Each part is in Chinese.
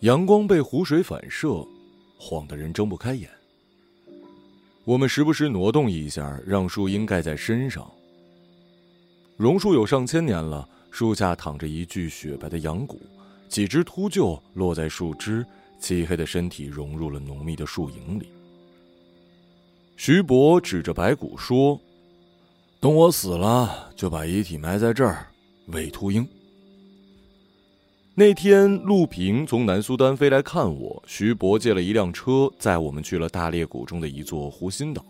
阳光被湖水反射，晃得人睁不开眼。我们时不时挪动一下，让树荫盖在身上。榕树有上千年了，树下躺着一具雪白的羊骨，几只秃鹫落在树枝，漆黑的身体融入了浓密的树影里。徐伯指着白骨说：“等我死了，就把遗体埋在这儿，韦秃鹰。”那天，陆平从南苏丹飞来看我。徐博借了一辆车，载我们去了大裂谷中的一座湖心岛。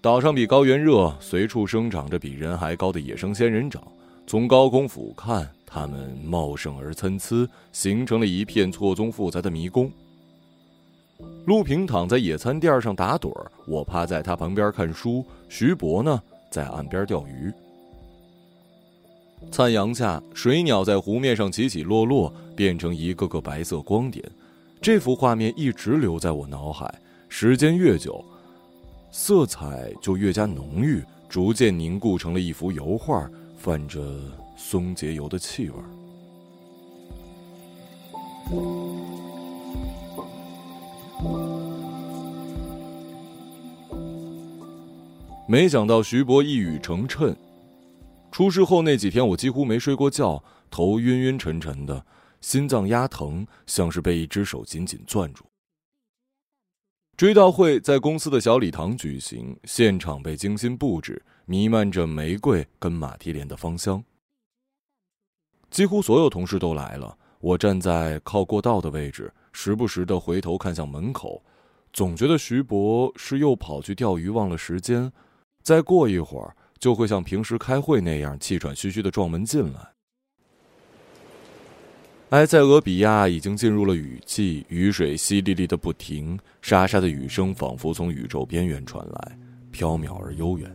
岛上比高原热，随处生长着比人还高的野生仙人掌。从高空俯瞰，它们茂盛而参差，形成了一片错综复杂的迷宫。陆平躺在野餐垫上打盹儿，我趴在他旁边看书。徐博呢，在岸边钓鱼。灿阳下，水鸟在湖面上起起落落，变成一个个白色光点。这幅画面一直留在我脑海，时间越久，色彩就越加浓郁，逐渐凝固成了一幅油画，泛着松节油的气味。没想到徐博一语成谶。出事后那几天，我几乎没睡过觉，头晕晕沉沉的，心脏压疼，像是被一只手紧紧攥住。追悼会在公司的小礼堂举行，现场被精心布置，弥漫着玫瑰跟马蹄莲的芳香。几乎所有同事都来了，我站在靠过道的位置，时不时的回头看向门口，总觉得徐博是又跑去钓鱼忘了时间，再过一会儿。就会像平时开会那样气喘吁吁的撞门进来。埃塞俄比亚已经进入了雨季，雨水淅沥沥的不停，沙沙的雨声仿佛从宇宙边缘传来，飘渺而悠远。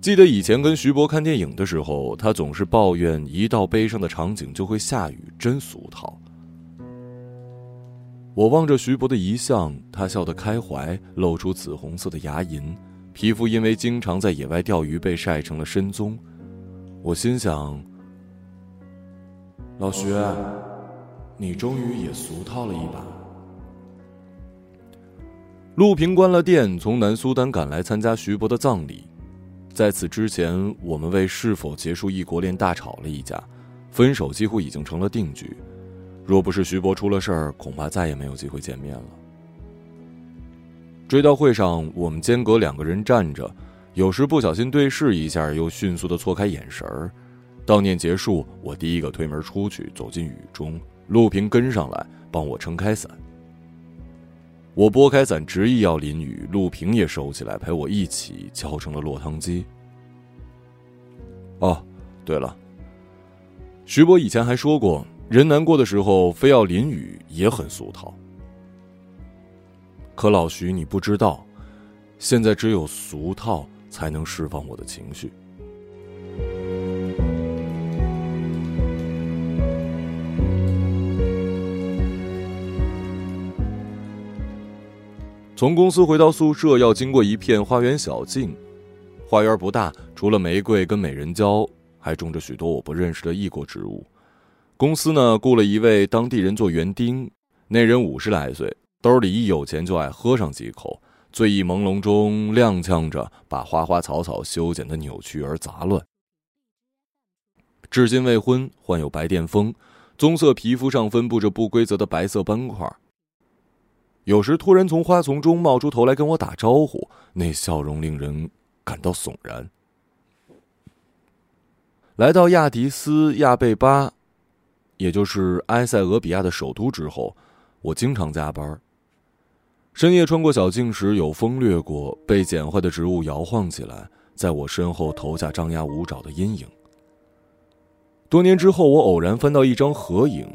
记得以前跟徐博看电影的时候，他总是抱怨一到悲伤的场景就会下雨，真俗套。我望着徐博的遗像，他笑得开怀，露出紫红色的牙龈。皮肤因为经常在野外钓鱼被晒成了深棕，我心想：老徐，你终于也俗套了一把。陆平关了店，从南苏丹赶来参加徐博的葬礼。在此之前，我们为是否结束异国恋大吵了一架，分手几乎已经成了定局。若不是徐博出了事儿，恐怕再也没有机会见面了。追悼会上，我们间隔两个人站着，有时不小心对视一下，又迅速的错开眼神儿。悼念结束，我第一个推门出去，走进雨中，陆平跟上来帮我撑开伞。我拨开伞，执意要淋雨，陆平也收起来，陪我一起浇成了落汤鸡。哦，对了，徐博以前还说过，人难过的时候非要淋雨也很俗套。可老徐，你不知道，现在只有俗套才能释放我的情绪。从公司回到宿舍，要经过一片花园小径，花园不大，除了玫瑰跟美人蕉，还种着许多我不认识的异国植物。公司呢，雇了一位当地人做园丁，那人五十来岁。兜里一有钱就爱喝上几口，醉意朦胧中踉跄着，把花花草草修剪的扭曲而杂乱。至今未婚，患有白癜风，棕色皮肤上分布着不规则的白色斑块。有时突然从花丛中冒出头来跟我打招呼，那笑容令人感到悚然。来到亚的斯亚贝巴，也就是埃塞俄比亚的首都之后，我经常加班。深夜穿过小径时，有风掠过，被剪坏的植物摇晃起来，在我身后投下张牙舞爪的阴影。多年之后，我偶然翻到一张合影，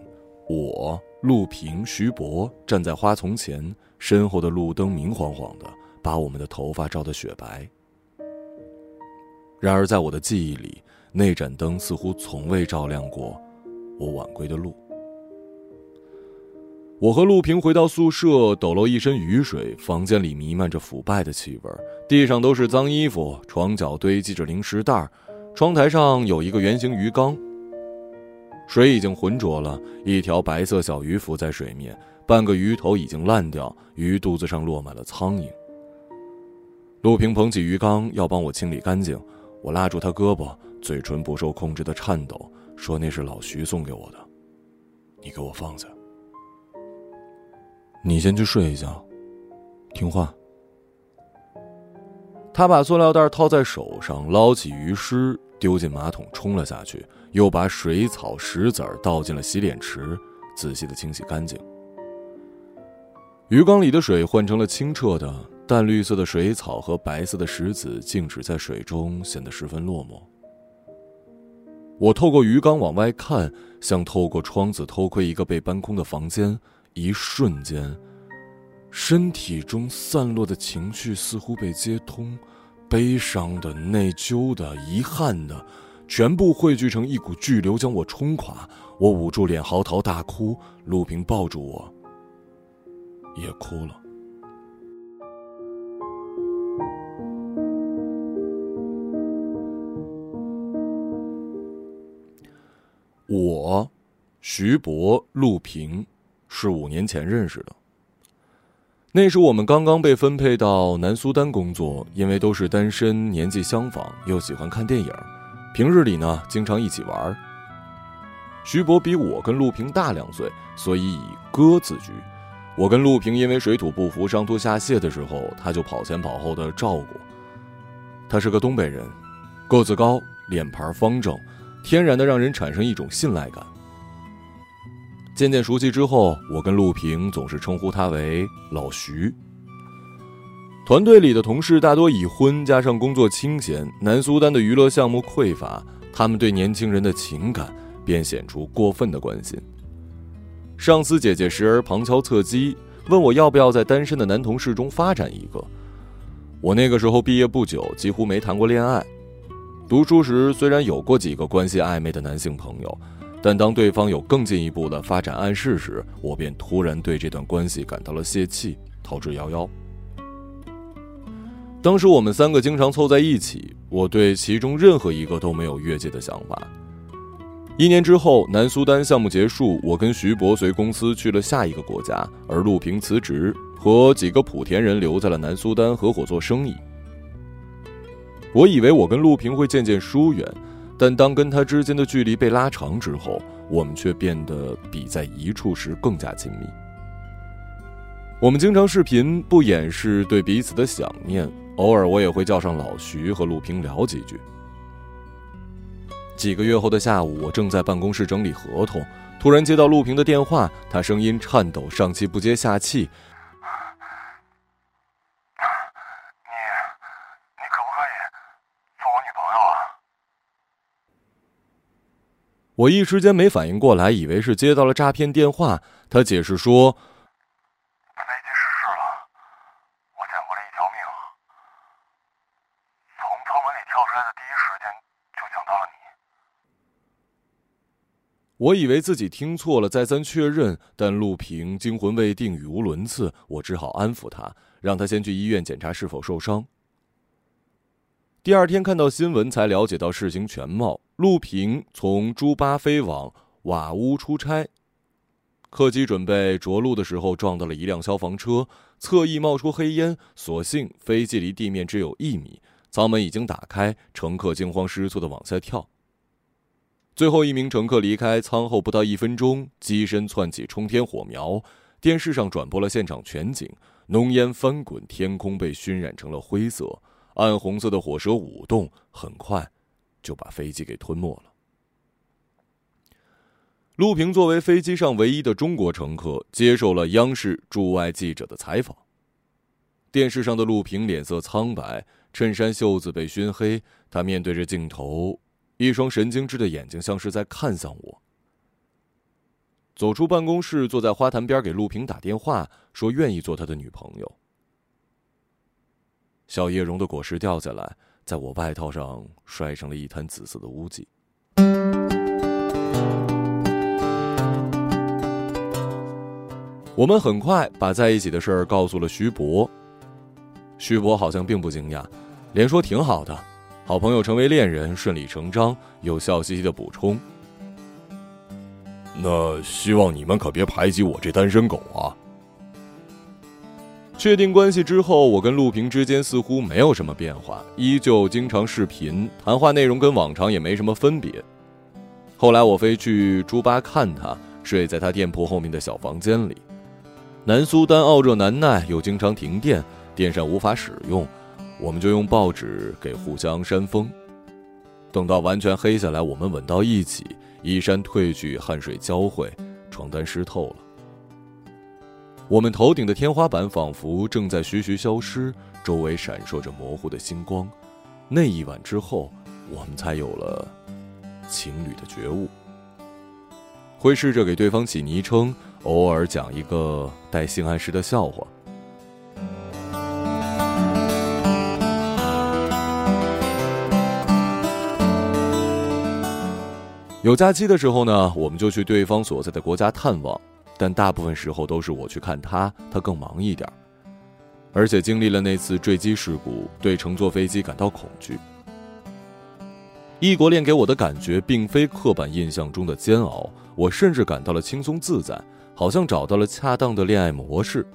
我、陆平、徐博站在花丛前，身后的路灯明晃晃的，把我们的头发照得雪白。然而，在我的记忆里，那盏灯似乎从未照亮过我晚归的路。我和陆平回到宿舍，抖落一身雨水，房间里弥漫着腐败的气味，地上都是脏衣服，床角堆积着零食袋，窗台上有一个圆形鱼缸，水已经浑浊了，一条白色小鱼浮在水面，半个鱼头已经烂掉，鱼肚子上落满了苍蝇。陆平捧起鱼缸要帮我清理干净，我拉住他胳膊，嘴唇不受控制的颤抖，说那是老徐送给我的，你给我放下。你先去睡一觉，听话。他把塑料袋套在手上，捞起鱼尸丢进马桶冲了下去，又把水草、石子儿倒进了洗脸池，仔细的清洗干净。鱼缸里的水换成了清澈的淡绿色的水草和白色的石子，静止在水中，显得十分落寞。我透过鱼缸往外看，像透过窗子偷窥一个被搬空的房间。一瞬间，身体中散落的情绪似乎被接通，悲伤的、内疚的、遗憾的，全部汇聚成一股巨流，将我冲垮。我捂住脸，嚎啕大哭。陆平抱住我，也哭了。我，徐博，陆平。是五年前认识的。那时我们刚刚被分配到南苏丹工作，因为都是单身，年纪相仿，又喜欢看电影，平日里呢经常一起玩。徐博比我跟陆平大两岁，所以以哥自居。我跟陆平因为水土不服上吐下泻的时候，他就跑前跑后的照顾。他是个东北人，个子高，脸盘方正，天然的让人产生一种信赖感。渐渐熟悉之后，我跟陆平总是称呼他为老徐。团队里的同事大多已婚，加上工作清闲，南苏丹的娱乐项目匮乏，他们对年轻人的情感便显出过分的关心。上司姐姐时而旁敲侧击问我要不要在单身的男同事中发展一个。我那个时候毕业不久，几乎没谈过恋爱。读书时虽然有过几个关系暧昧的男性朋友。但当对方有更进一步的发展暗示时，我便突然对这段关系感到了泄气，逃之夭夭。当时我们三个经常凑在一起，我对其中任何一个都没有越界的想法。一年之后，南苏丹项目结束，我跟徐博随公司去了下一个国家，而陆平辞职，和几个莆田人留在了南苏丹合伙做生意。我以为我跟陆平会渐渐疏远。但当跟他之间的距离被拉长之后，我们却变得比在一处时更加亲密。我们经常视频，不掩饰对彼此的想念。偶尔我也会叫上老徐和陆平聊几句。几个月后的下午，我正在办公室整理合同，突然接到陆平的电话，他声音颤抖，上气不接下气。我一时间没反应过来，以为是接到了诈骗电话。他解释说：“飞机失事了，我捡回了一条命。从舱门里跳出来的第一时间就想到了你。”我以为自己听错了，再三确认，但陆平惊魂未定，语无伦次。我只好安抚他，让他先去医院检查是否受伤。第二天看到新闻，才了解到事情全貌。陆平从朱巴飞往瓦乌出差，客机准备着陆的时候撞到了一辆消防车，侧翼冒出黑烟。所幸飞机离地面只有一米，舱门已经打开，乘客惊慌失措的往下跳。最后一名乘客离开舱后不到一分钟，机身窜起冲天火苗，电视上转播了现场全景，浓烟翻滚，天空被熏染成了灰色。暗红色的火舌舞动，很快就把飞机给吞没了。陆平作为飞机上唯一的中国乘客，接受了央视驻外记者的采访。电视上的陆平脸色苍白，衬衫袖子被熏黑，他面对着镜头，一双神经质的眼睛像是在看向我。走出办公室，坐在花坛边给陆平打电话，说愿意做他的女朋友。小叶榕的果实掉下来，在我外套上摔成了一滩紫色的污迹。我们很快把在一起的事儿告诉了徐博，徐博好像并不惊讶，连说挺好的，好朋友成为恋人，顺理成章，又笑嘻嘻的补充：“那希望你们可别排挤我这单身狗啊。”确定关系之后，我跟陆平之间似乎没有什么变化，依旧经常视频，谈话内容跟往常也没什么分别。后来我飞去朱巴看他，睡在他店铺后面的小房间里。南苏丹傲热难耐，又经常停电，电扇无法使用，我们就用报纸给互相扇风。等到完全黑下来，我们吻到一起，衣衫褪去，汗水交汇，床单湿透了。我们头顶的天花板仿佛正在徐徐消失，周围闪烁着模糊的星光。那一晚之后，我们才有了情侣的觉悟，会试着给对方起昵称，偶尔讲一个带性暗示的笑话。有假期的时候呢，我们就去对方所在的国家探望。但大部分时候都是我去看他，他更忙一点而且经历了那次坠机事故，对乘坐飞机感到恐惧。异国恋给我的感觉并非刻板印象中的煎熬，我甚至感到了轻松自在，好像找到了恰当的恋爱模式。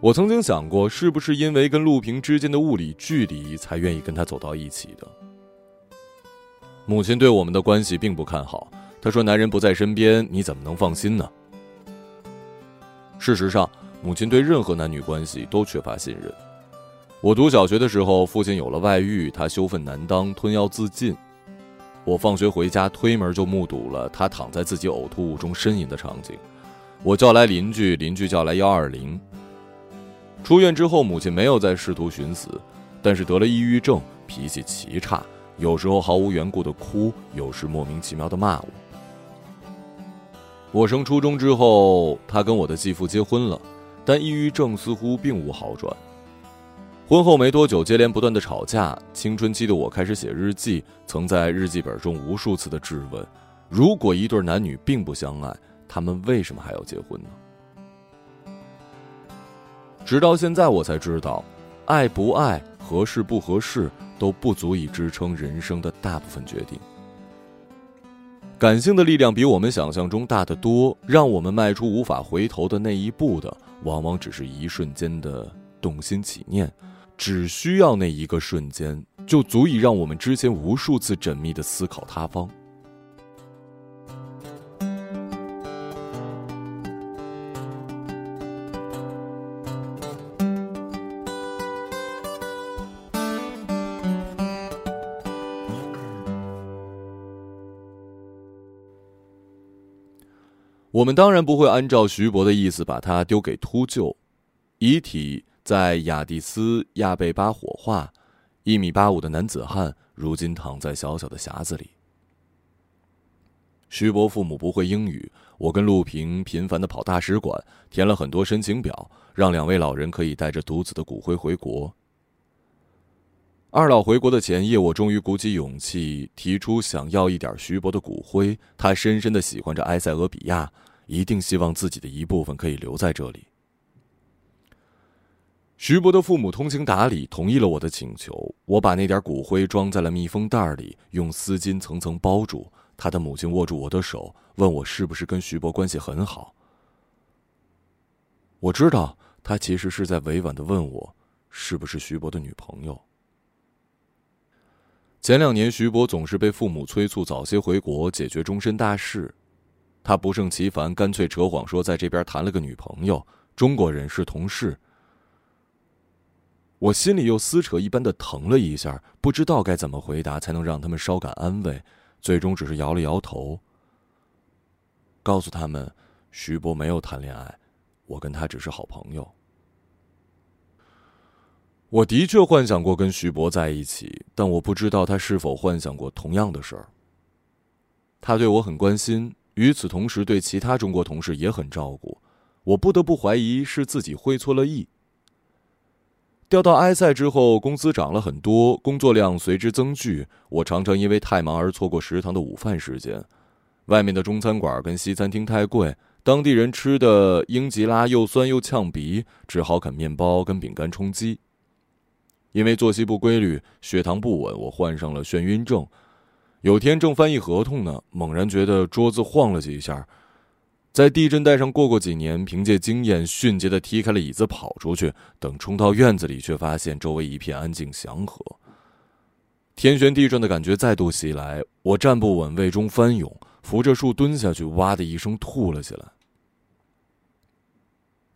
我曾经想过，是不是因为跟陆平之间的物理距离，才愿意跟他走到一起的。母亲对我们的关系并不看好。他说：“男人不在身边，你怎么能放心呢？”事实上，母亲对任何男女关系都缺乏信任。我读小学的时候，父亲有了外遇，他羞愤难当，吞药自尽。我放学回家，推门就目睹了他躺在自己呕吐物中呻吟的场景。我叫来邻居，邻居叫来幺二零。出院之后，母亲没有再试图寻死，但是得了抑郁症，脾气奇差，有时候毫无缘故的哭，有时莫名其妙的骂我。我升初中之后，他跟我的继父结婚了，但抑郁症似乎并无好转。婚后没多久，接连不断的吵架。青春期的我开始写日记，曾在日记本中无数次的质问：如果一对男女并不相爱，他们为什么还要结婚呢？直到现在，我才知道，爱不爱、合适不合适，都不足以支撑人生的大部分决定。感性的力量比我们想象中大得多，让我们迈出无法回头的那一步的，往往只是一瞬间的动心起念，只需要那一个瞬间，就足以让我们之前无数次缜密的思考塌方。我们当然不会按照徐博的意思把他丢给秃鹫，遗体在雅蒂斯亚贝巴火化，一米八五的男子汉如今躺在小小的匣子里。徐博父母不会英语，我跟陆平频繁的跑大使馆，填了很多申请表，让两位老人可以带着独子的骨灰回国。二老回国的前夜，我终于鼓起勇气提出想要一点徐博的骨灰。他深深的喜欢着埃塞俄比亚。一定希望自己的一部分可以留在这里。徐博的父母通情达理，同意了我的请求。我把那点骨灰装在了密封袋里，用丝巾层层包住。他的母亲握住我的手，问我是不是跟徐博关系很好。我知道他其实是在委婉的问我，是不是徐博的女朋友。前两年，徐博总是被父母催促早些回国解决终身大事。他不胜其烦，干脆扯谎说在这边谈了个女朋友，中国人是同事。我心里又撕扯一般的疼了一下，不知道该怎么回答才能让他们稍感安慰，最终只是摇了摇头，告诉他们，徐博没有谈恋爱，我跟他只是好朋友。我的确幻想过跟徐博在一起，但我不知道他是否幻想过同样的事儿。他对我很关心。与此同时，对其他中国同事也很照顾，我不得不怀疑是自己会错了意。调到埃塞之后，工资涨了很多，工作量随之增剧。我常常因为太忙而错过食堂的午饭时间，外面的中餐馆跟西餐厅太贵，当地人吃的英吉拉又酸又呛鼻，只好啃面包跟饼干充饥。因为作息不规律，血糖不稳，我患上了眩晕症。有天正翻译合同呢，猛然觉得桌子晃了几下，在地震带上过过几年，凭借经验迅捷的踢开了椅子跑出去。等冲到院子里，却发现周围一片安静祥和。天旋地转的感觉再度袭来，我站不稳，胃中翻涌，扶着树蹲下去，哇的一声吐了起来。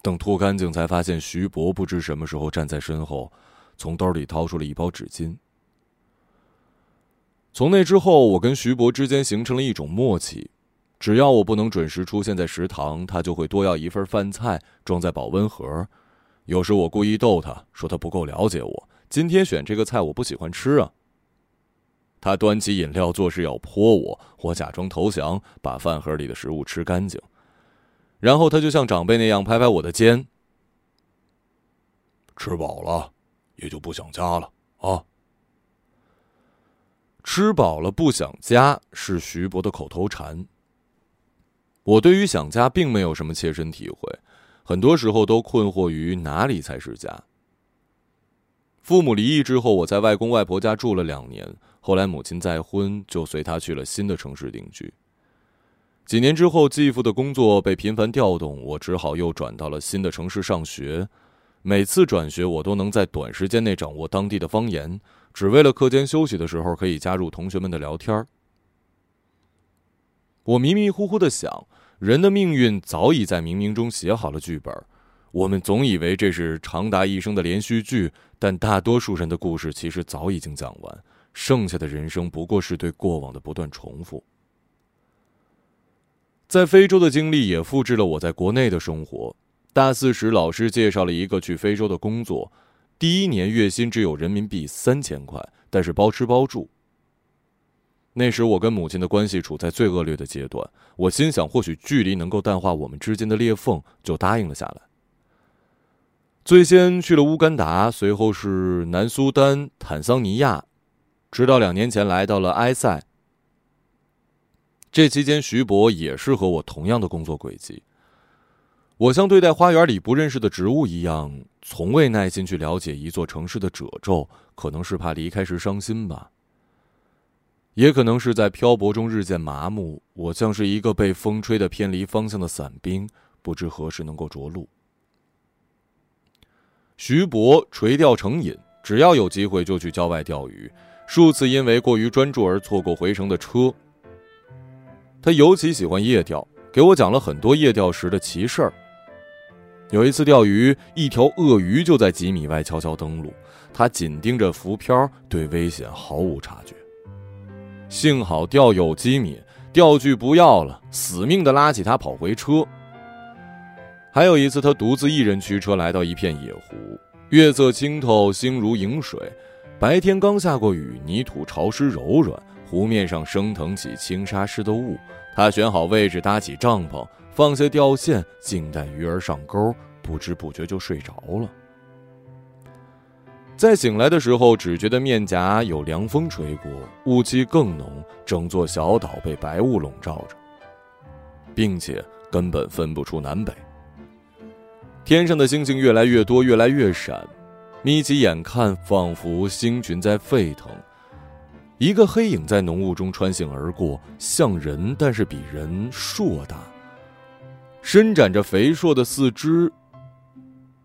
等吐干净，才发现徐博不知什么时候站在身后，从兜里掏出了一包纸巾。从那之后，我跟徐博之间形成了一种默契：只要我不能准时出现在食堂，他就会多要一份饭菜，装在保温盒。有时我故意逗他说他不够了解我，今天选这个菜我不喜欢吃啊。他端起饮料做事要泼我，我假装投降，把饭盒里的食物吃干净，然后他就像长辈那样拍拍我的肩：“吃饱了，也就不想家了啊。”吃饱了不想家是徐博的口头禅。我对于想家并没有什么切身体会，很多时候都困惑于哪里才是家。父母离异之后，我在外公外婆家住了两年，后来母亲再婚，就随他去了新的城市定居。几年之后，继父的工作被频繁调动，我只好又转到了新的城市上学。每次转学，我都能在短时间内掌握当地的方言。只为了课间休息的时候可以加入同学们的聊天我迷迷糊糊的想，人的命运早已在冥冥中写好了剧本。我们总以为这是长达一生的连续剧，但大多数人的故事其实早已经讲完，剩下的人生不过是对过往的不断重复。在非洲的经历也复制了我在国内的生活。大四时，老师介绍了一个去非洲的工作。第一年月薪只有人民币三千块，但是包吃包住。那时我跟母亲的关系处在最恶劣的阶段，我心想或许距离能够淡化我们之间的裂缝，就答应了下来。最先去了乌干达，随后是南苏丹、坦桑尼亚，直到两年前来到了埃塞。这期间，徐博也是和我同样的工作轨迹。我像对待花园里不认识的植物一样，从未耐心去了解一座城市的褶皱。可能是怕离开时伤心吧，也可能是在漂泊中日渐麻木。我像是一个被风吹得偏离方向的伞兵，不知何时能够着陆。徐博垂钓成瘾，只要有机会就去郊外钓鱼，数次因为过于专注而错过回程的车。他尤其喜欢夜钓，给我讲了很多夜钓时的奇事儿。有一次钓鱼，一条鳄鱼就在几米外悄悄登陆，他紧盯着浮漂，对危险毫无察觉。幸好钓友机敏，钓具不要了，死命的拉起他跑回车。还有一次，他独自一人驱车来到一片野湖，月色清透，星如饮水。白天刚下过雨，泥土潮湿柔软，湖面上升腾起轻纱似的雾。他选好位置，搭起帐篷。放下钓线，静待鱼儿上钩，不知不觉就睡着了。在醒来的时候，只觉得面颊有凉风吹过，雾气更浓，整座小岛被白雾笼罩着，并且根本分不出南北。天上的星星越来越多，越来越闪，眯起眼看，仿佛星群在沸腾。一个黑影在浓雾中穿行而过，像人，但是比人硕大。伸展着肥硕的四肢。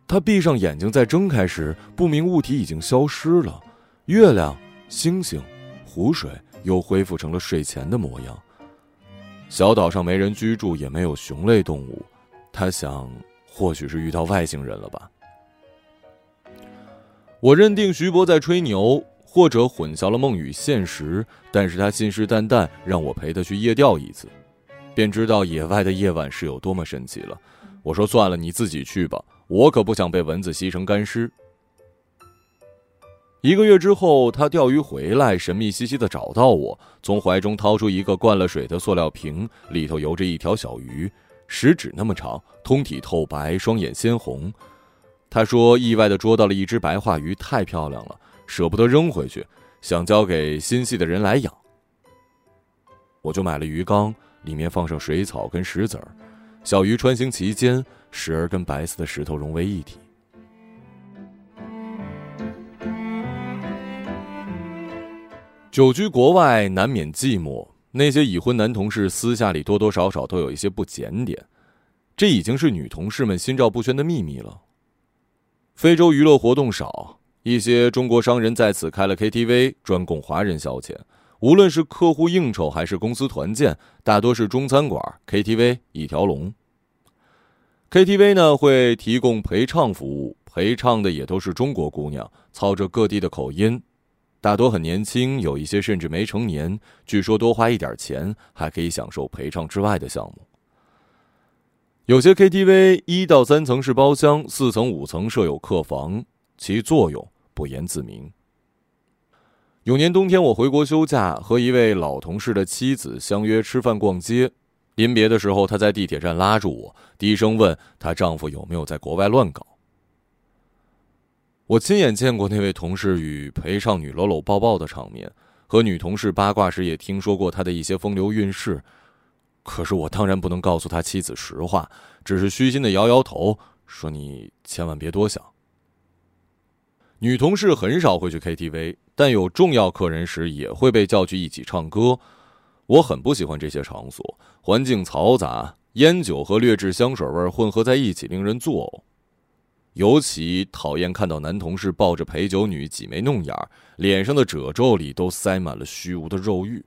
他闭上眼睛，再睁开时，不明物体已经消失了，月亮、星星、湖水又恢复成了睡前的模样。小岛上没人居住，也没有熊类动物。他想，或许是遇到外星人了吧。我认定徐博在吹牛，或者混淆了梦与现实，但是他信誓旦旦让我陪他去夜钓一次。便知道野外的夜晚是有多么神奇了。我说：“算了，你自己去吧，我可不想被蚊子吸成干尸。”一个月之后，他钓鱼回来，神秘兮兮的找到我，从怀中掏出一个灌了水的塑料瓶，里头游着一条小鱼，食指那么长，通体透白，双眼鲜红。他说：“意外的捉到了一只白化鱼，太漂亮了，舍不得扔回去，想交给心细的人来养。”我就买了鱼缸。里面放上水草跟石子儿，小鱼穿行其间，时而跟白色的石头融为一体。久居国外难免寂寞，那些已婚男同事私下里多多少少都有一些不检点，这已经是女同事们心照不宣的秘密了。非洲娱乐活动少，一些中国商人在此开了 KTV，专供华人消遣。无论是客户应酬还是公司团建，大多是中餐馆、KTV 一条龙。KTV 呢会提供陪唱服务，陪唱的也都是中国姑娘，操着各地的口音，大多很年轻，有一些甚至没成年。据说多花一点钱，还可以享受陪唱之外的项目。有些 KTV 一到三层是包厢，四层五层设有客房，其作用不言自明。有年冬天，我回国休假，和一位老同事的妻子相约吃饭逛街。临别的时候，她在地铁站拉住我，低声问她丈夫有没有在国外乱搞。我亲眼见过那位同事与陪唱女搂搂抱抱的场面，和女同事八卦时也听说过他的一些风流韵事。可是我当然不能告诉他妻子实话，只是虚心的摇摇头，说：“你千万别多想。”女同事很少会去 KTV。但有重要客人时，也会被叫去一起唱歌。我很不喜欢这些场所，环境嘈杂，烟酒和劣质香水味混合在一起，令人作呕。尤其讨厌看到男同事抱着陪酒女挤眉弄眼，脸上的褶皱里都塞满了虚无的肉欲。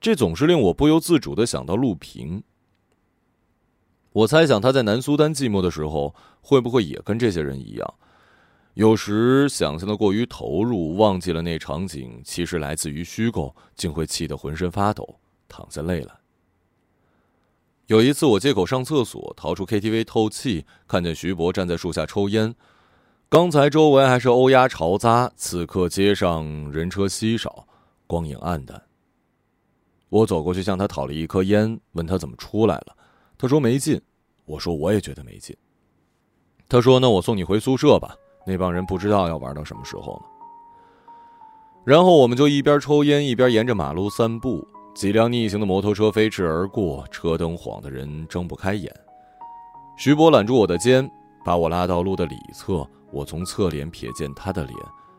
这总是令我不由自主的想到陆平。我猜想他在南苏丹寂寞的时候，会不会也跟这些人一样？有时想象的过于投入，忘记了那场景其实来自于虚构，竟会气得浑身发抖，淌下泪来。有一次，我借口上厕所，逃出 KTV 透气，看见徐博站在树下抽烟。刚才周围还是欧鸦嘈杂，此刻街上人车稀少，光影暗淡。我走过去向他讨了一颗烟，问他怎么出来了。他说没劲。我说我也觉得没劲。他说那我送你回宿舍吧。那帮人不知道要玩到什么时候呢。然后我们就一边抽烟一边沿着马路散步，几辆逆行的摩托车飞驰而过，车灯晃得人睁不开眼。徐博揽住我的肩，把我拉到路的里侧，我从侧脸瞥见他的脸，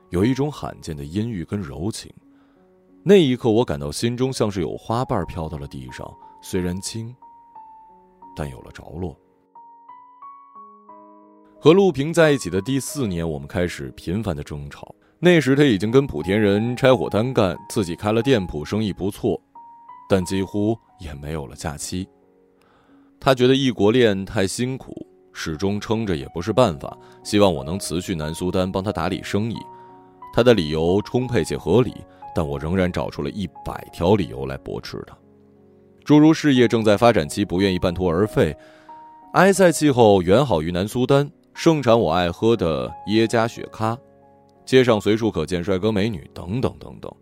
有一种罕见的阴郁跟柔情。那一刻，我感到心中像是有花瓣飘到了地上，虽然轻，但有了着落。和陆平在一起的第四年，我们开始频繁的争吵。那时他已经跟莆田人拆伙单干，自己开了店铺，生意不错，但几乎也没有了假期。他觉得异国恋太辛苦，始终撑着也不是办法，希望我能辞去南苏丹，帮他打理生意。他的理由充沛且合理，但我仍然找出了一百条理由来驳斥他，诸如事业正在发展期，不愿意半途而废；埃塞气候远好于南苏丹。盛产我爱喝的耶加雪咖，街上随处可见帅哥美女，等等等等。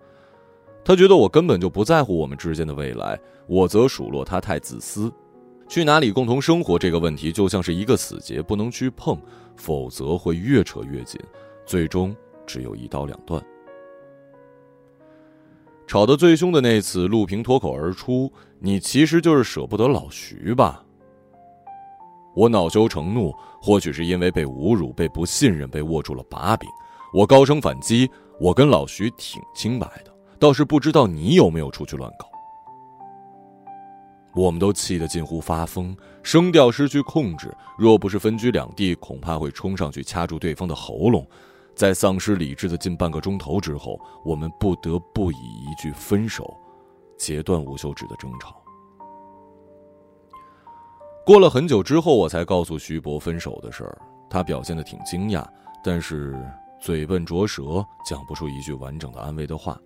他觉得我根本就不在乎我们之间的未来，我则数落他太自私。去哪里共同生活这个问题就像是一个死结，不能去碰，否则会越扯越紧，最终只有一刀两断。吵得最凶的那次，陆平脱口而出：“你其实就是舍不得老徐吧？”我恼羞成怒，或许是因为被侮辱、被不信任、被握住了把柄，我高声反击：“我跟老徐挺清白的，倒是不知道你有没有出去乱搞。”我们都气得近乎发疯，声调失去控制。若不是分居两地，恐怕会冲上去掐住对方的喉咙。在丧失理智的近半个钟头之后，我们不得不以一句“分手”截断无休止的争吵。过了很久之后，我才告诉徐博分手的事儿。他表现的挺惊讶，但是嘴笨拙舌，讲不出一句完整的安慰的话。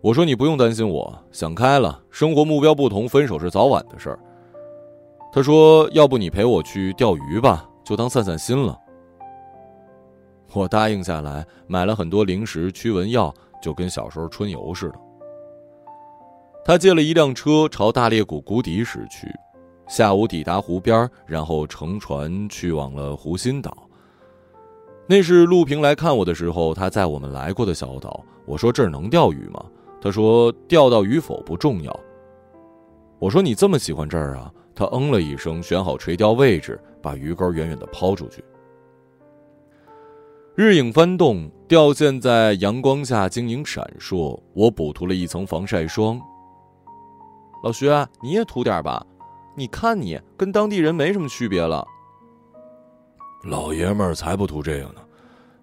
我说：“你不用担心，我想开了，生活目标不同，分手是早晚的事儿。”他说：“要不你陪我去钓鱼吧，就当散散心了。”我答应下来，买了很多零食、驱蚊药，就跟小时候春游似的。他借了一辆车，朝大裂谷谷底驶去。下午抵达湖边，然后乘船去往了湖心岛。那是陆平来看我的时候，他在我们来过的小岛。我说：“这儿能钓鱼吗？”他说：“钓到与否不重要。”我说：“你这么喜欢这儿啊？”他嗯了一声，选好垂钓位置，把鱼钩远远的抛出去。日影翻动，吊线在阳光下晶莹闪烁。我补涂了一层防晒霜。老徐，你也涂点吧，你看你跟当地人没什么区别了。老爷们儿才不图这个呢，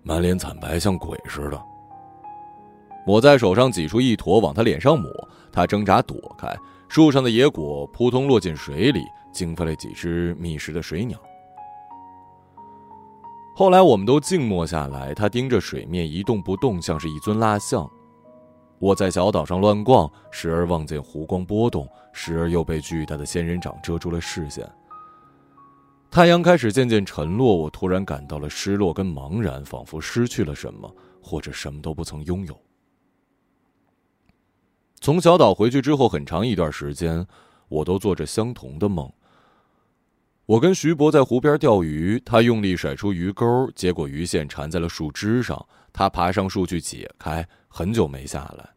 满脸惨白像鬼似的。我在手上挤出一坨往他脸上抹，他挣扎躲开。树上的野果扑通落进水里，惊飞了几只觅食的水鸟。后来我们都静默下来，他盯着水面一动不动，像是一尊蜡像。我在小岛上乱逛，时而望见湖光波动，时而又被巨大的仙人掌遮住了视线。太阳开始渐渐沉落，我突然感到了失落跟茫然，仿佛失去了什么，或者什么都不曾拥有。从小岛回去之后，很长一段时间，我都做着相同的梦。我跟徐博在湖边钓鱼，他用力甩出鱼钩，结果鱼线缠在了树枝上。他爬上树去解开，很久没下来。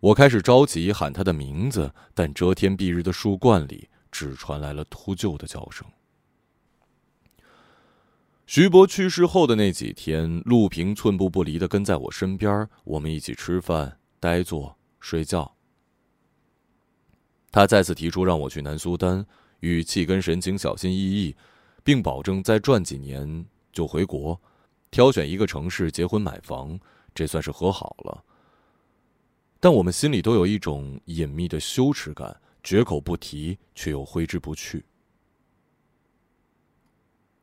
我开始着急喊他的名字，但遮天蔽日的树冠里只传来了秃鹫的叫声。徐博去世后的那几天，陆平寸步不离的跟在我身边，我们一起吃饭、呆坐、睡觉。他再次提出让我去南苏丹。语气跟神情小心翼翼，并保证再转几年就回国，挑选一个城市结婚买房，这算是和好了。但我们心里都有一种隐秘的羞耻感，绝口不提，却又挥之不去。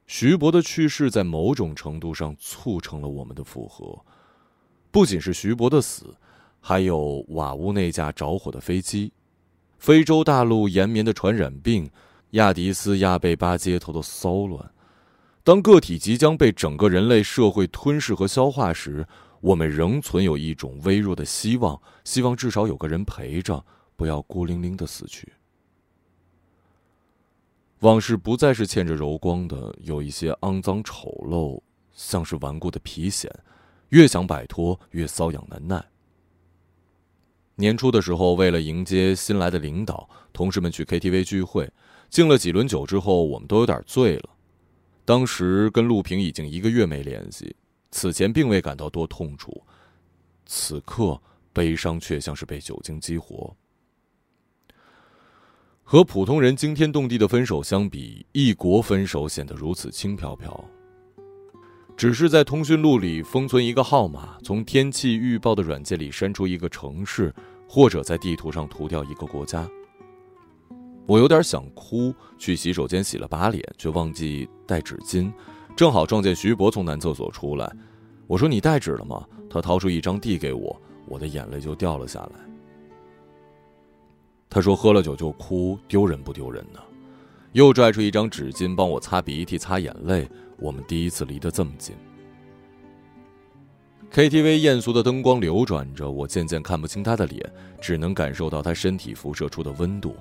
徐博的去世在某种程度上促成了我们的复合，不仅是徐博的死，还有瓦屋那架着火的飞机。非洲大陆延绵的传染病，亚迪斯亚贝巴街头的骚乱，当个体即将被整个人类社会吞噬和消化时，我们仍存有一种微弱的希望，希望至少有个人陪着，不要孤零零的死去。往事不再是嵌着柔光的，有一些肮脏丑陋，像是顽固的皮癣，越想摆脱，越瘙痒难耐。年初的时候，为了迎接新来的领导，同事们去 KTV 聚会，敬了几轮酒之后，我们都有点醉了。当时跟陆平已经一个月没联系，此前并未感到多痛楚，此刻悲伤却像是被酒精激活。和普通人惊天动地的分手相比，异国分手显得如此轻飘飘。只是在通讯录里封存一个号码，从天气预报的软件里删除一个城市，或者在地图上涂掉一个国家。我有点想哭，去洗手间洗了把脸，却忘记带纸巾，正好撞见徐博从男厕所出来。我说：“你带纸了吗？”他掏出一张递给我，我的眼泪就掉了下来。他说：“喝了酒就哭，丢人不丢人呢？”又拽出一张纸巾帮我擦鼻涕、擦眼泪。我们第一次离得这么近。KTV 艳俗的灯光流转着，我渐渐看不清他的脸，只能感受到他身体辐射出的温度。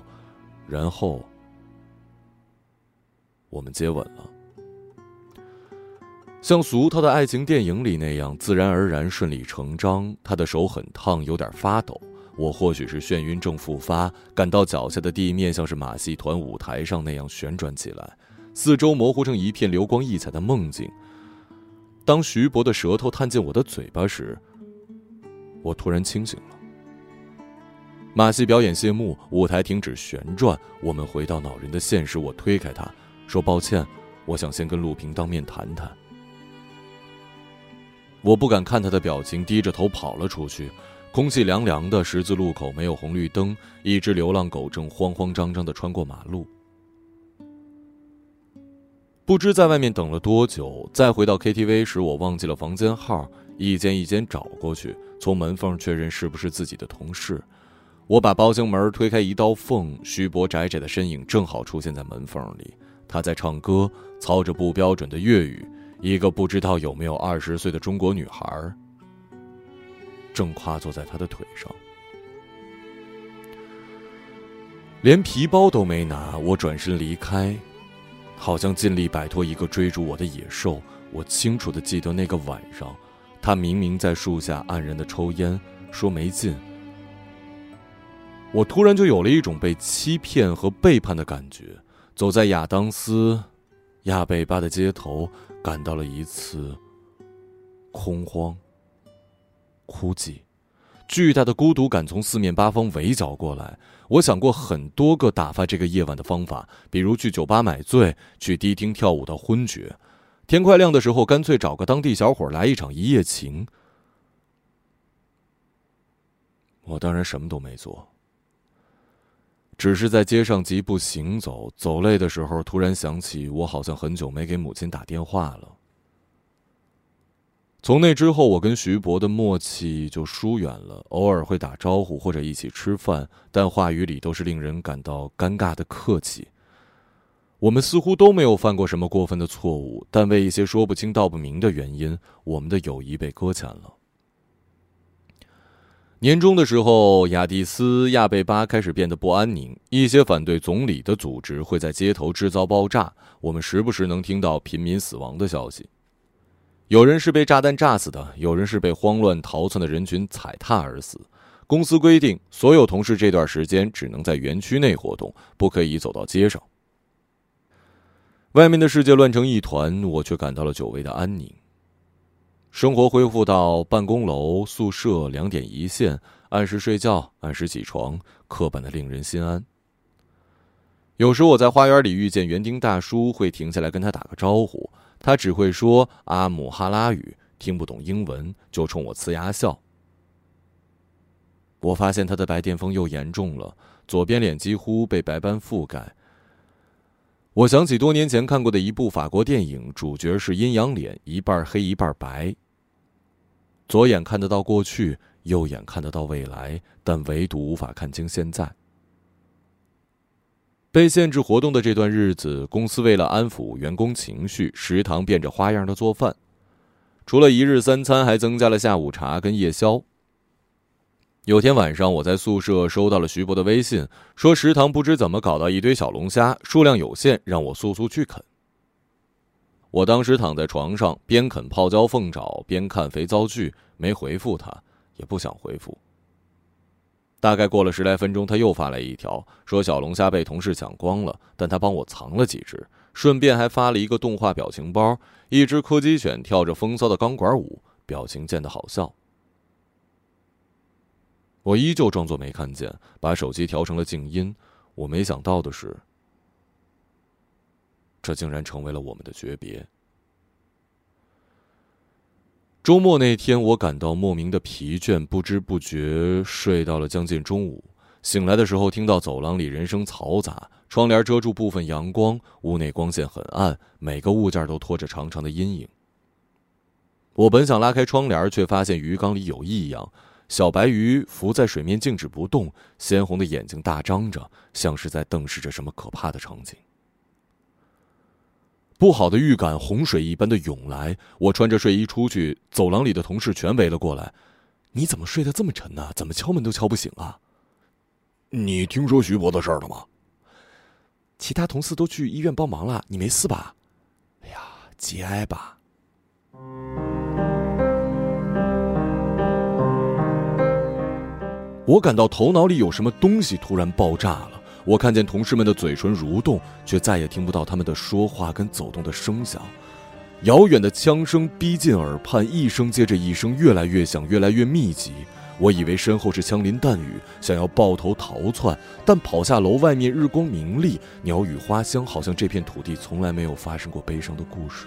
然后，我们接吻了，像俗套的爱情电影里那样自然而然、顺理成章。他的手很烫，有点发抖。我或许是眩晕症复发，感到脚下的地面像是马戏团舞台上那样旋转起来。四周模糊成一片流光溢彩的梦境。当徐博的舌头探进我的嘴巴时，我突然清醒了。马戏表演谢幕，舞台停止旋转，我们回到恼人的现实。我推开他，说：“抱歉，我想先跟陆平当面谈谈。”我不敢看他的表情，低着头跑了出去。空气凉凉的，十字路口没有红绿灯，一只流浪狗正慌慌张张的穿过马路。不知在外面等了多久，再回到 KTV 时，我忘记了房间号，一间一间找过去，从门缝确认是不是自己的同事。我把包厢门推开一道缝，徐博窄窄的身影正好出现在门缝里。他在唱歌，操着不标准的粤语。一个不知道有没有二十岁的中国女孩，正跨坐在他的腿上，连皮包都没拿。我转身离开。好像尽力摆脱一个追逐我的野兽。我清楚的记得那个晚上，他明明在树下黯然的抽烟，说没劲。我突然就有了一种被欺骗和背叛的感觉。走在亚当斯、亚贝巴的街头，感到了一次空荒、枯寂。巨大的孤独感从四面八方围剿过来。我想过很多个打发这个夜晚的方法，比如去酒吧买醉，去迪厅跳舞到昏厥，天快亮的时候干脆找个当地小伙来一场一夜情。我当然什么都没做，只是在街上疾步行走，走累的时候突然想起，我好像很久没给母亲打电话了。从那之后，我跟徐博的默契就疏远了。偶尔会打招呼或者一起吃饭，但话语里都是令人感到尴尬的客气。我们似乎都没有犯过什么过分的错误，但为一些说不清道不明的原因，我们的友谊被搁浅了。年终的时候，亚蒂斯亚贝巴开始变得不安宁，一些反对总理的组织会在街头制造爆炸，我们时不时能听到平民死亡的消息。有人是被炸弹炸死的，有人是被慌乱逃窜的人群踩踏而死。公司规定，所有同事这段时间只能在园区内活动，不可以走到街上。外面的世界乱成一团，我却感到了久违的安宁。生活恢复到办公楼、宿舍两点一线，按时睡觉，按时起床，刻板的令人心安。有时我在花园里遇见园丁大叔，会停下来跟他打个招呼。他只会说阿姆哈拉语，听不懂英文，就冲我呲牙笑。我发现他的白癜风又严重了，左边脸几乎被白斑覆盖。我想起多年前看过的一部法国电影，主角是阴阳脸，一半黑一半白。左眼看得到过去，右眼看得到未来，但唯独无法看清现在。被限制活动的这段日子，公司为了安抚员工情绪，食堂变着花样的做饭。除了一日三餐，还增加了下午茶跟夜宵。有天晚上，我在宿舍收到了徐博的微信，说食堂不知怎么搞到一堆小龙虾，数量有限，让我速速去啃。我当时躺在床上，边啃泡椒凤爪，边看肥皂剧，没回复他，也不想回复。大概过了十来分钟，他又发来一条，说小龙虾被同事抢光了，但他帮我藏了几只，顺便还发了一个动画表情包，一只柯基犬跳着风骚的钢管舞，表情贱得好笑。我依旧装作没看见，把手机调成了静音。我没想到的是，这竟然成为了我们的诀别。周末那天，我感到莫名的疲倦，不知不觉睡到了将近中午。醒来的时候，听到走廊里人声嘈杂，窗帘遮住部分阳光，屋内光线很暗，每个物件都拖着长长的阴影。我本想拉开窗帘，却发现鱼缸里有异样，小白鱼浮在水面静止不动，鲜红的眼睛大张着，像是在瞪视着什么可怕的场景。不好的预感洪水一般的涌来，我穿着睡衣出去，走廊里的同事全围了过来。你怎么睡得这么沉呢？怎么敲门都敲不醒啊？你听说徐博的事儿了吗？其他同事都去医院帮忙了，你没事吧？哎呀，节哀吧。我感到头脑里有什么东西突然爆炸了。我看见同事们的嘴唇蠕动，却再也听不到他们的说话跟走动的声响。遥远的枪声逼近耳畔，一声接着一声，越来越响，越来越密集。我以为身后是枪林弹雨，想要抱头逃窜，但跑下楼，外面日光明丽，鸟语花香，好像这片土地从来没有发生过悲伤的故事。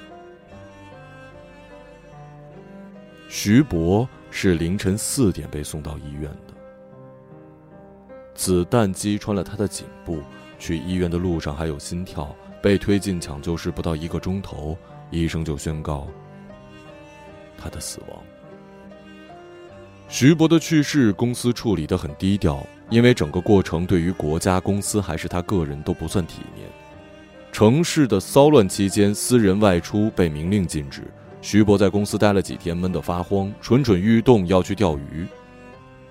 徐博是凌晨四点被送到医院的。子弹击穿了他的颈部，去医院的路上还有心跳。被推进抢救室不到一个钟头，医生就宣告他的死亡。徐博的去世，公司处理的很低调，因为整个过程对于国家、公司还是他个人都不算体面。城市的骚乱期间，私人外出被明令禁止。徐博在公司待了几天，闷得发慌，蠢蠢欲动，要去钓鱼。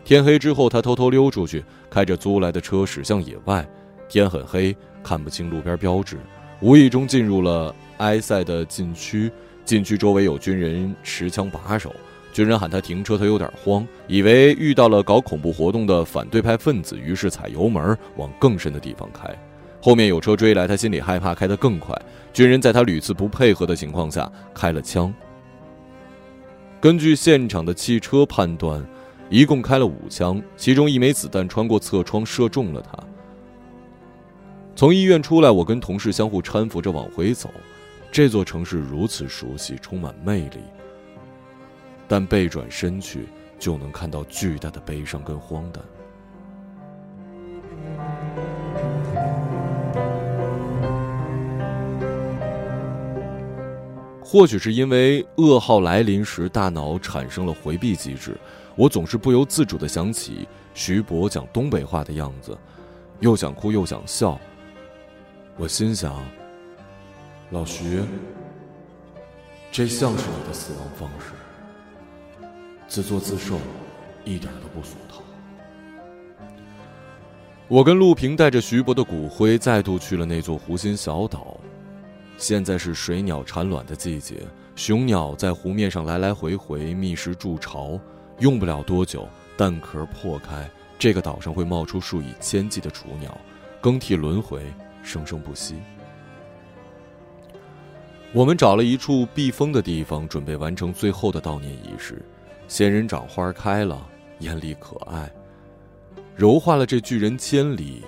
天黑之后，他偷偷溜出去，开着租来的车驶向野外。天很黑，看不清路边标志，无意中进入了埃塞的禁区。禁区周围有军人持枪把守，军人喊他停车，他有点慌，以为遇到了搞恐怖活动的反对派分子，于是踩油门往更深的地方开。后面有车追来，他心里害怕，开得更快。军人在他屡次不配合的情况下开了枪。根据现场的汽车判断，一共开了五枪，其中一枚子弹穿过侧窗射中了他。从医院出来，我跟同事相互搀扶着往回走。这座城市如此熟悉，充满魅力，但背转身去，就能看到巨大的悲伤跟荒诞。或许是因为噩耗来临时，大脑产生了回避机制，我总是不由自主的想起徐博讲东北话的样子，又想哭又想笑。我心想：老徐，这像是你的死亡方式，自作自受，一点都不俗套。我跟陆平带着徐博的骨灰，再度去了那座湖心小岛。现在是水鸟产卵的季节，雄鸟在湖面上来来回回觅食筑巢。用不了多久，蛋壳破开，这个岛上会冒出数以千计的雏鸟，更替轮回，生生不息。我们找了一处避风的地方，准备完成最后的悼念仪式。仙人掌花开了，艳丽可爱，柔化了这拒人千里、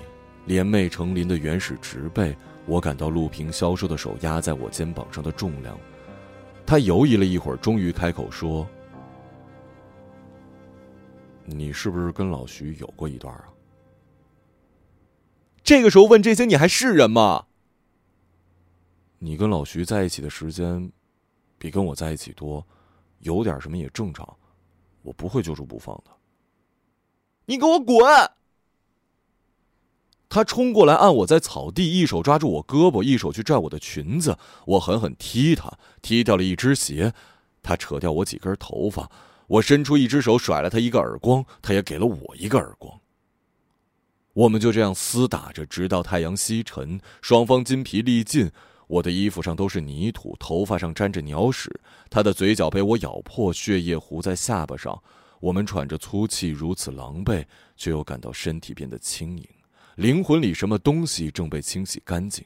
联袂成林的原始植被。我感到陆平消瘦的手压在我肩膀上的重量，他犹疑了一会儿，终于开口说：“你是不是跟老徐有过一段啊？”这个时候问这些，你还是人吗？你跟老徐在一起的时间比跟我在一起多，有点什么也正常，我不会揪住不放的。你给我滚！他冲过来，按我在草地，一手抓住我胳膊，一手去拽我的裙子。我狠狠踢他，踢掉了一只鞋。他扯掉我几根头发。我伸出一只手，甩了他一个耳光。他也给了我一个耳光。我们就这样厮打着，直到太阳西沉，双方筋疲力尽。我的衣服上都是泥土，头发上沾着鸟屎。他的嘴角被我咬破，血液糊在下巴上。我们喘着粗气，如此狼狈，却又感到身体变得轻盈。灵魂里什么东西正被清洗干净？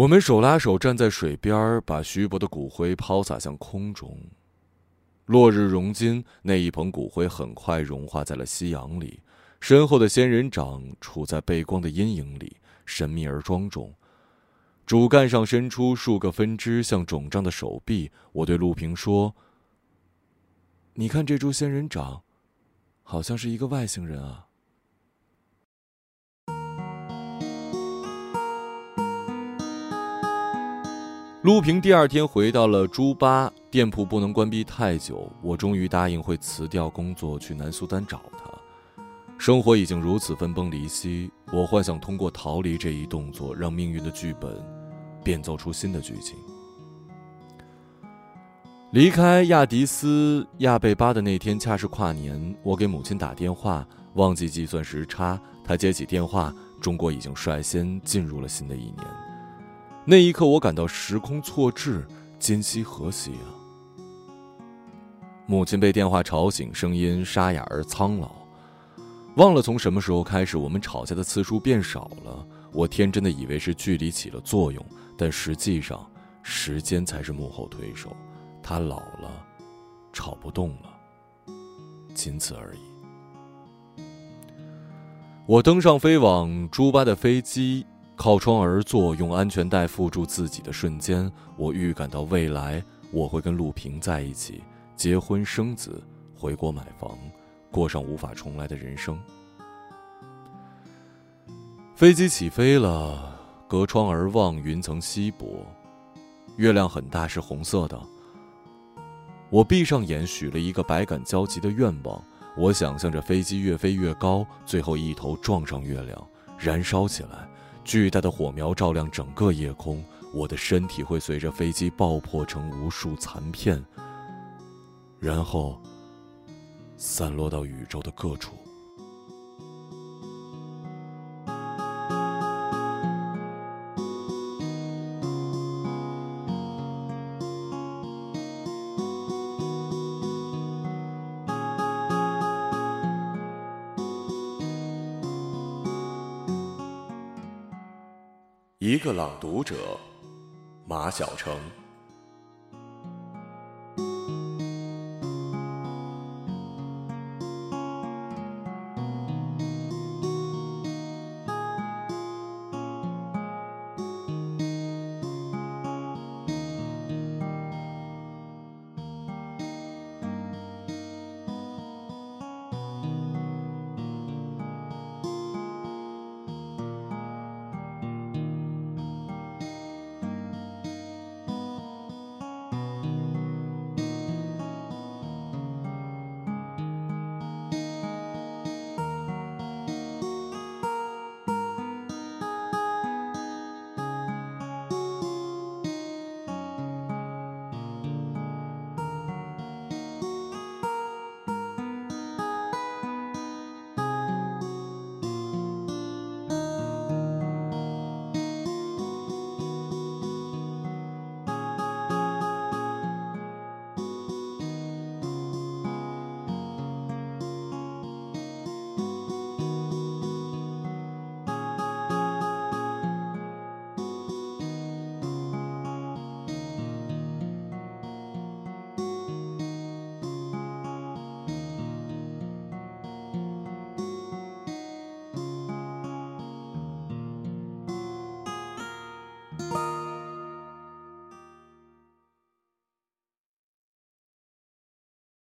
我们手拉手站在水边，把徐伯的骨灰抛洒向空中。落日融金，那一捧骨灰很快融化在了夕阳里。身后的仙人掌处在背光的阴影里，神秘而庄重。主干上伸出数个分支，像肿胀的手臂。我对陆平说：“你看这株仙人掌。”好像是一个外星人啊！陆平第二天回到了朱巴店铺，不能关闭太久。我终于答应会辞掉工作去南苏丹找他。生活已经如此分崩离析，我幻想通过逃离这一动作，让命运的剧本变奏出新的剧情。离开亚迪斯亚贝巴的那天，恰是跨年。我给母亲打电话，忘记计算时差。她接起电话，中国已经率先进入了新的一年。那一刻，我感到时空错置，今夕何夕啊！母亲被电话吵醒，声音沙哑而苍老。忘了从什么时候开始，我们吵架的次数变少了。我天真的以为是距离起了作用，但实际上，时间才是幕后推手。他老了，吵不动了，仅此而已。我登上飞往朱巴的飞机，靠窗而坐，用安全带缚住自己的瞬间，我预感到未来我会跟陆平在一起，结婚生子，回国买房，过上无法重来的人生。飞机起飞了，隔窗而望，云层稀薄，月亮很大，是红色的。我闭上眼，许了一个百感交集的愿望。我想象着飞机越飞越高，最后一头撞上月亮，燃烧起来，巨大的火苗照亮整个夜空。我的身体会随着飞机爆破成无数残片，然后散落到宇宙的各处。一个朗读者，马晓成。